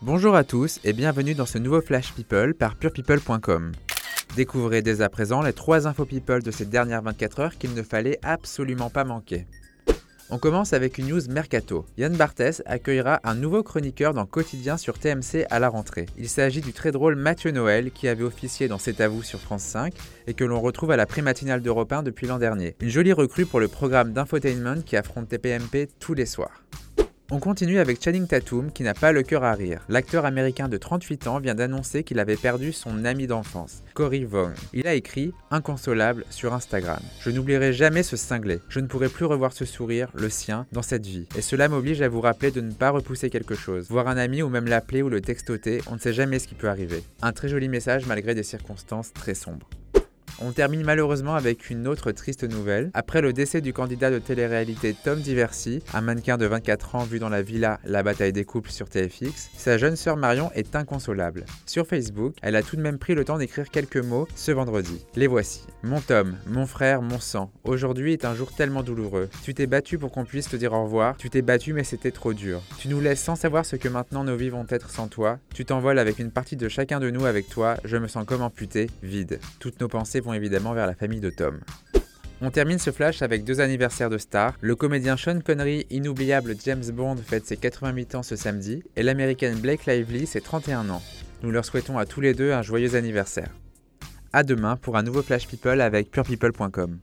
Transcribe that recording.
Bonjour à tous et bienvenue dans ce nouveau Flash People par purepeople.com. Découvrez dès à présent les 3 infos people de ces dernières 24 heures qu'il ne fallait absolument pas manquer. On commence avec une news mercato. Yann Barthès accueillera un nouveau chroniqueur dans Quotidien sur TMC à la rentrée. Il s'agit du très drôle Mathieu Noël qui avait officié dans C'est à vous sur France 5 et que l'on retrouve à la pré-matinale d'Europe 1 depuis l'an dernier. Une jolie recrue pour le programme d'infotainment qui affronte TPMP tous les soirs. On continue avec Channing Tatum qui n'a pas le cœur à rire. L'acteur américain de 38 ans vient d'annoncer qu'il avait perdu son ami d'enfance, Cory Vaughn. Il a écrit Inconsolable sur Instagram. Je n'oublierai jamais ce cinglé. Je ne pourrai plus revoir ce sourire, le sien, dans cette vie. Et cela m'oblige à vous rappeler de ne pas repousser quelque chose. Voir un ami ou même l'appeler ou le textoter, on ne sait jamais ce qui peut arriver. Un très joli message malgré des circonstances très sombres. On termine malheureusement avec une autre triste nouvelle. Après le décès du candidat de télé-réalité Tom Diversi, un mannequin de 24 ans vu dans la villa La bataille des couples sur TFX, sa jeune sœur Marion est inconsolable. Sur Facebook, elle a tout de même pris le temps d'écrire quelques mots ce vendredi. Les voici. Mon Tom, mon frère, mon sang, aujourd'hui est un jour tellement douloureux. Tu t'es battu pour qu'on puisse te dire au revoir, tu t'es battu mais c'était trop dur. Tu nous laisses sans savoir ce que maintenant nos vies vont être sans toi, tu t'envoles avec une partie de chacun de nous avec toi, je me sens comme amputé, vide. Toutes nos pensées vont évidemment vers la famille de Tom. On termine ce flash avec deux anniversaires de stars. Le comédien Sean Connery, inoubliable James Bond, fête ses 88 ans ce samedi, et l'américaine Blake Lively ses 31 ans. Nous leur souhaitons à tous les deux un joyeux anniversaire. A demain pour un nouveau Flash People avec purepeople.com.